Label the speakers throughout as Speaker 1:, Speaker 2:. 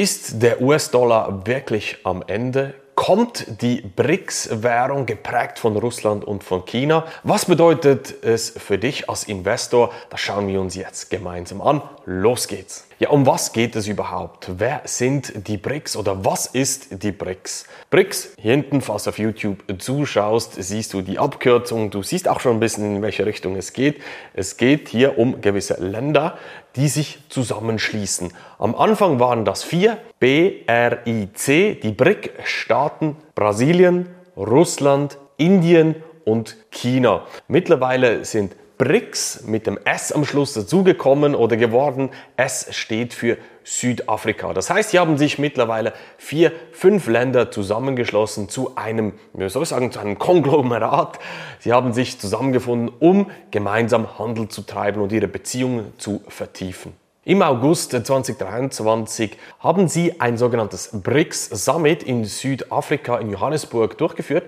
Speaker 1: Ist der US-Dollar wirklich am Ende? Kommt die BRICS-Währung geprägt von Russland und von China? Was bedeutet es für dich als Investor? Das schauen wir uns jetzt gemeinsam an. Los geht's! Ja, um was geht es überhaupt? Wer sind die BRICS oder was ist die BRICS? BRICS, hier hinten, falls du auf YouTube zuschaust, siehst du die Abkürzung. Du siehst auch schon ein bisschen, in welche Richtung es geht. Es geht hier um gewisse Länder, die sich zusammenschließen. Am Anfang waren das vier, BRIC, die BRIC-Staaten, Brasilien, Russland, Indien und China. Mittlerweile sind BRICS mit dem S am Schluss dazugekommen oder geworden. S steht für Südafrika. Das heißt, hier haben sich mittlerweile vier, fünf Länder zusammengeschlossen zu einem, wie soll ich sagen, zu einem Konglomerat. Sie haben sich zusammengefunden, um gemeinsam Handel zu treiben und ihre Beziehungen zu vertiefen. Im August 2023 haben sie ein sogenanntes BRICS Summit in Südafrika in Johannesburg durchgeführt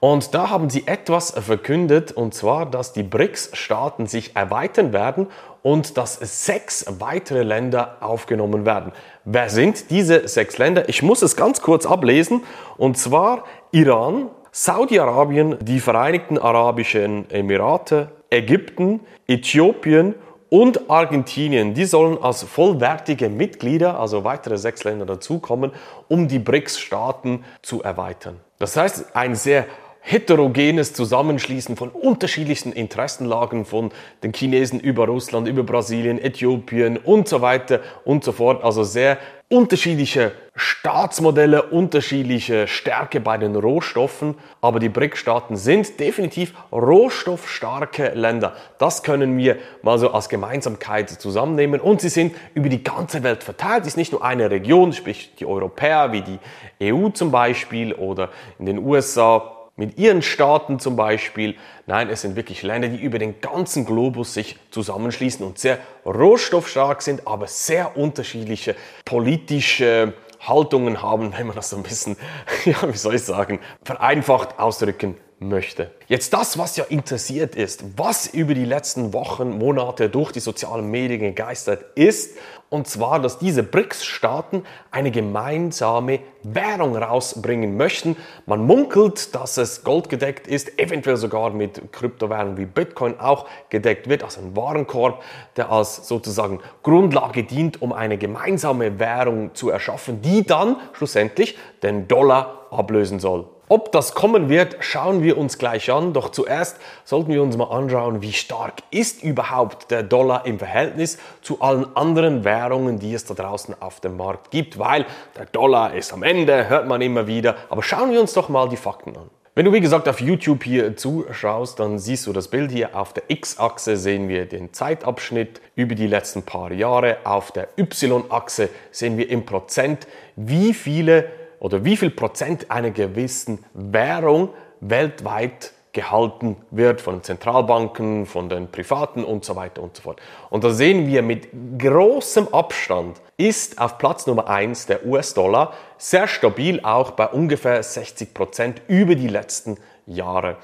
Speaker 1: und da haben sie etwas verkündet, und zwar, dass die BRICS-Staaten sich erweitern werden und dass sechs weitere Länder aufgenommen werden. Wer sind diese sechs Länder? Ich muss es ganz kurz ablesen. Und zwar Iran, Saudi-Arabien, die Vereinigten Arabischen Emirate, Ägypten, Äthiopien und Argentinien, die sollen als vollwertige Mitglieder, also weitere sechs Länder dazukommen, um die BRICS-Staaten zu erweitern. Das heißt, ein sehr heterogenes Zusammenschließen von unterschiedlichsten Interessenlagen von den Chinesen über Russland, über Brasilien, Äthiopien und so weiter und so fort. Also sehr unterschiedliche Staatsmodelle, unterschiedliche Stärke bei den Rohstoffen, aber die BRIC-Staaten sind definitiv rohstoffstarke Länder. Das können wir mal so als Gemeinsamkeit zusammennehmen und sie sind über die ganze Welt verteilt. Es ist nicht nur eine Region, sprich die Europäer wie die EU zum Beispiel oder in den USA mit ihren Staaten zum Beispiel. Nein, es sind wirklich Länder, die über den ganzen Globus sich zusammenschließen und sehr rohstoffstark sind, aber sehr unterschiedliche politische Haltungen haben, wenn man das so ein bisschen, ja, wie soll ich sagen, vereinfacht ausdrücken möchte. Jetzt das, was ja interessiert ist, was über die letzten Wochen, Monate durch die sozialen Medien gegeistert ist, und zwar, dass diese BRICS-Staaten eine gemeinsame Währung rausbringen möchten. Man munkelt, dass es goldgedeckt ist, eventuell sogar mit Kryptowährungen wie Bitcoin auch gedeckt wird, also ein Warenkorb, der als sozusagen Grundlage dient, um eine gemeinsame Währung zu erschaffen, die dann schlussendlich den Dollar ablösen soll. Ob das kommen wird, schauen wir uns gleich an. Doch zuerst sollten wir uns mal anschauen, wie stark ist überhaupt der Dollar im Verhältnis zu allen anderen Währungen, die es da draußen auf dem Markt gibt. Weil der Dollar ist am Ende, hört man immer wieder. Aber schauen wir uns doch mal die Fakten an. Wenn du wie gesagt auf YouTube hier zuschaust, dann siehst du das Bild hier. Auf der X-Achse sehen wir den Zeitabschnitt über die letzten paar Jahre. Auf der Y-Achse sehen wir im Prozent, wie viele oder wie viel Prozent einer gewissen Währung weltweit gehalten wird von Zentralbanken, von den Privaten und so weiter und so fort. Und da sehen wir mit großem Abstand ist auf Platz Nummer eins der US-Dollar sehr stabil, auch bei ungefähr 60 Prozent über die letzten Jahre.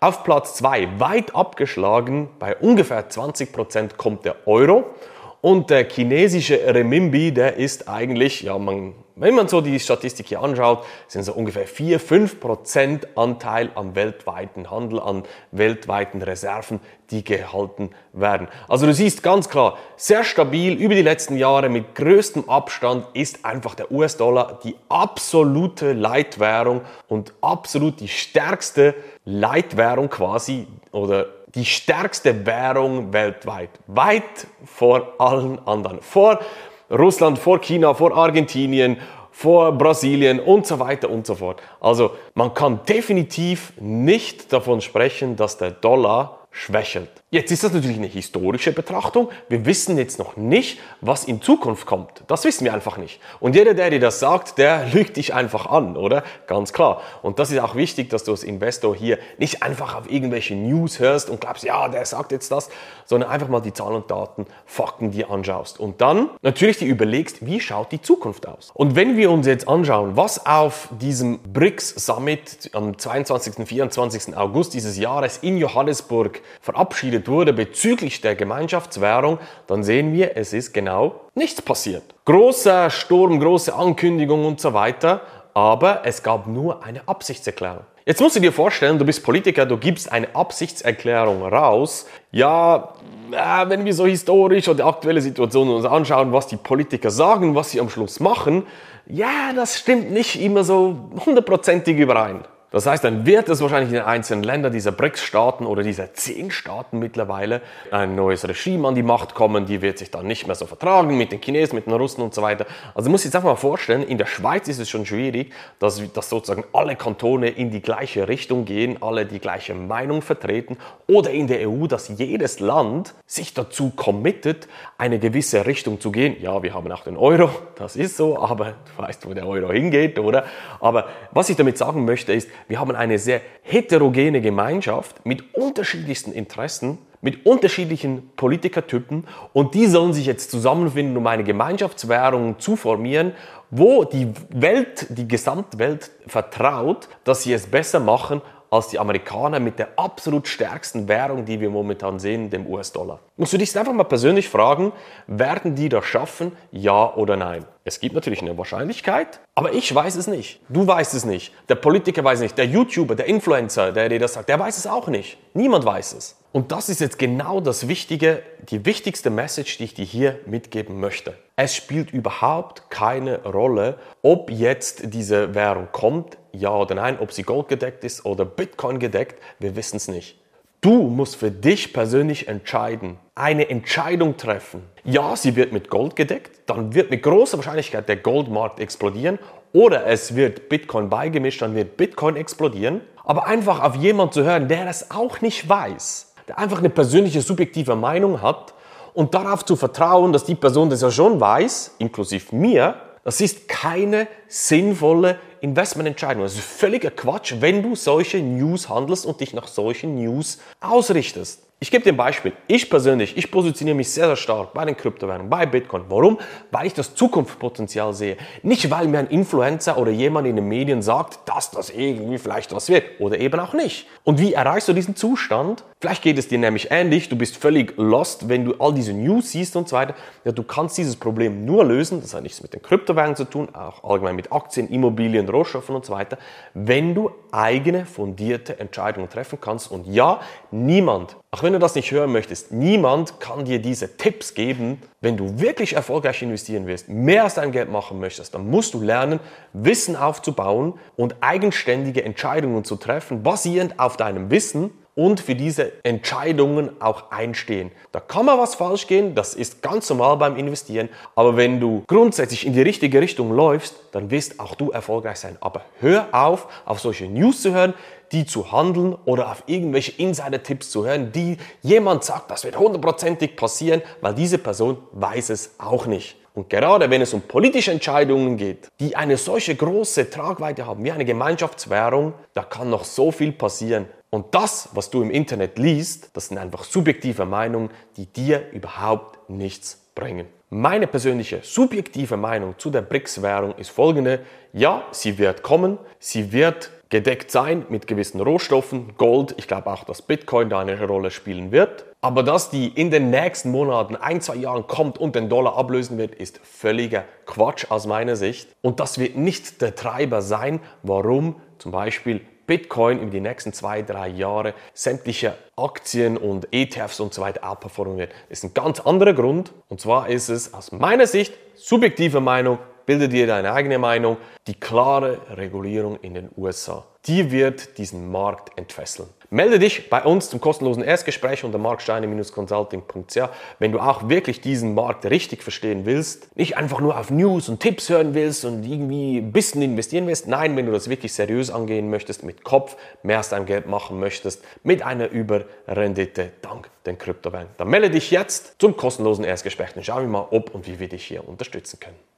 Speaker 1: Auf Platz zwei weit abgeschlagen, bei ungefähr 20 Prozent kommt der Euro und der chinesische Renminbi, der ist eigentlich, ja, man wenn man so die Statistik hier anschaut, sind so ungefähr 4-5% Anteil am weltweiten Handel, an weltweiten Reserven, die gehalten werden. Also du siehst ganz klar, sehr stabil über die letzten Jahre mit größtem Abstand ist einfach der US-Dollar die absolute Leitwährung und absolut die stärkste Leitwährung quasi oder die stärkste Währung weltweit. Weit vor allen anderen. Vor Russland, vor China, vor Argentinien, vor Brasilien und so weiter und so fort. Also man kann definitiv nicht davon sprechen, dass der Dollar schwächelt. Jetzt ist das natürlich eine historische Betrachtung. Wir wissen jetzt noch nicht, was in Zukunft kommt. Das wissen wir einfach nicht. Und jeder, der dir das sagt, der lügt dich einfach an, oder? Ganz klar. Und das ist auch wichtig, dass du als Investor hier nicht einfach auf irgendwelche News hörst und glaubst, ja, der sagt jetzt das, sondern einfach mal die Zahlen und Daten, Fakten dir anschaust. Und dann natürlich dir überlegst, wie schaut die Zukunft aus? Und wenn wir uns jetzt anschauen, was auf diesem BRICS Summit am 22. und 24. August dieses Jahres in Johannesburg verabschiedet wurde bezüglich der Gemeinschaftswährung, dann sehen wir, es ist genau nichts passiert. Großer Sturm, große Ankündigung und so weiter, aber es gab nur eine Absichtserklärung. Jetzt musst du dir vorstellen, du bist Politiker, du gibst eine Absichtserklärung raus. Ja, wenn wir so historisch oder aktuelle Situationen uns anschauen, was die Politiker sagen, was sie am Schluss machen, ja, das stimmt nicht immer so hundertprozentig überein. Das heißt, dann wird es wahrscheinlich in den einzelnen Ländern dieser BRICS-Staaten oder dieser zehn Staaten mittlerweile ein neues Regime an die Macht kommen, die wird sich dann nicht mehr so vertragen mit den Chinesen, mit den Russen und so weiter. Also muss ich jetzt einfach mal vorstellen, in der Schweiz ist es schon schwierig, dass, dass sozusagen alle Kantone in die gleiche Richtung gehen, alle die gleiche Meinung vertreten oder in der EU, dass jedes Land sich dazu committet, eine gewisse Richtung zu gehen. Ja, wir haben auch den Euro, das ist so, aber du weißt, wo der Euro hingeht, oder? Aber was ich damit sagen möchte ist, wir haben eine sehr heterogene Gemeinschaft mit unterschiedlichsten Interessen, mit unterschiedlichen Politikertypen. Und die sollen sich jetzt zusammenfinden, um eine Gemeinschaftswährung zu formieren, wo die Welt, die Gesamtwelt vertraut, dass sie es besser machen als die Amerikaner mit der absolut stärksten Währung, die wir momentan sehen, dem US-Dollar. Musst du dich einfach mal persönlich fragen, werden die das schaffen, ja oder nein? Es gibt natürlich eine Wahrscheinlichkeit, aber ich weiß es nicht. Du weißt es nicht. Der Politiker weiß es nicht. Der YouTuber, der Influencer, der dir das sagt, der weiß es auch nicht. Niemand weiß es. Und das ist jetzt genau das Wichtige, die wichtigste Message, die ich dir hier mitgeben möchte. Es spielt überhaupt keine Rolle, ob jetzt diese Währung kommt, ja oder nein, ob sie goldgedeckt ist oder Bitcoin gedeckt, wir wissen es nicht. Du musst für dich persönlich entscheiden, eine Entscheidung treffen. Ja, sie wird mit Gold gedeckt, dann wird mit großer Wahrscheinlichkeit der Goldmarkt explodieren oder es wird Bitcoin beigemischt, dann wird Bitcoin explodieren. Aber einfach auf jemanden zu hören, der das auch nicht weiß, der einfach eine persönliche subjektive Meinung hat und darauf zu vertrauen, dass die Person das ja schon weiß, inklusive mir, das ist keine sinnvolle Investmententscheidung. Das ist völliger Quatsch, wenn du solche News handelst und dich nach solchen News ausrichtest. Ich gebe dir ein Beispiel. Ich persönlich, ich positioniere mich sehr, sehr stark bei den Kryptowährungen, bei Bitcoin. Warum? Weil ich das Zukunftspotenzial sehe. Nicht, weil mir ein Influencer oder jemand in den Medien sagt, dass das irgendwie vielleicht was wird oder eben auch nicht. Und wie erreichst du diesen Zustand? Vielleicht geht es dir nämlich ähnlich. Du bist völlig lost, wenn du all diese News siehst und so weiter. Ja, du kannst dieses Problem nur lösen. Das hat nichts mit den Kryptowährungen zu tun, auch allgemein mit Aktien, Immobilien, Rohstoffen und so weiter. Wenn du eigene fundierte Entscheidungen treffen kannst. Und ja, niemand auch wenn du das nicht hören möchtest, niemand kann dir diese Tipps geben. Wenn du wirklich erfolgreich investieren willst, mehr als dein Geld machen möchtest, dann musst du lernen, Wissen aufzubauen und eigenständige Entscheidungen zu treffen, basierend auf deinem Wissen und für diese Entscheidungen auch einstehen. Da kann mal was falsch gehen, das ist ganz normal beim Investieren, aber wenn du grundsätzlich in die richtige Richtung läufst, dann wirst auch du erfolgreich sein. Aber hör auf, auf solche News zu hören, die zu handeln oder auf irgendwelche Insider-Tipps zu hören, die jemand sagt, das wird hundertprozentig passieren, weil diese Person weiß es auch nicht. Und gerade wenn es um politische Entscheidungen geht, die eine solche große Tragweite haben wie eine Gemeinschaftswährung, da kann noch so viel passieren. Und das, was du im Internet liest, das sind einfach subjektive Meinungen, die dir überhaupt nichts bringen. Meine persönliche subjektive Meinung zu der BRICS-Währung ist folgende. Ja, sie wird kommen, sie wird gedeckt sein mit gewissen Rohstoffen, Gold, ich glaube auch, dass Bitcoin da eine Rolle spielen wird. Aber dass die in den nächsten Monaten, ein, zwei Jahren kommt und den Dollar ablösen wird, ist völliger Quatsch aus meiner Sicht. Und das wird nicht der Treiber sein, warum zum Beispiel Bitcoin in die nächsten zwei, drei Jahre sämtliche Aktien und ETFs und so weiter outperformen wird. Ist ein ganz anderer Grund. Und zwar ist es aus meiner Sicht, subjektive Meinung, bilde dir deine eigene Meinung, die klare Regulierung in den USA. Die wird diesen Markt entfesseln. Melde dich bei uns zum kostenlosen Erstgespräch unter marksteine-consulting.ch, wenn du auch wirklich diesen Markt richtig verstehen willst. Nicht einfach nur auf News und Tipps hören willst und irgendwie ein bisschen investieren willst. Nein, wenn du das wirklich seriös angehen möchtest, mit Kopf mehr aus deinem Geld machen möchtest, mit einer Überrendite dank den Kryptowährungen. Dann melde dich jetzt zum kostenlosen Erstgespräch und schauen wir mal, ob und wie wir dich hier unterstützen können.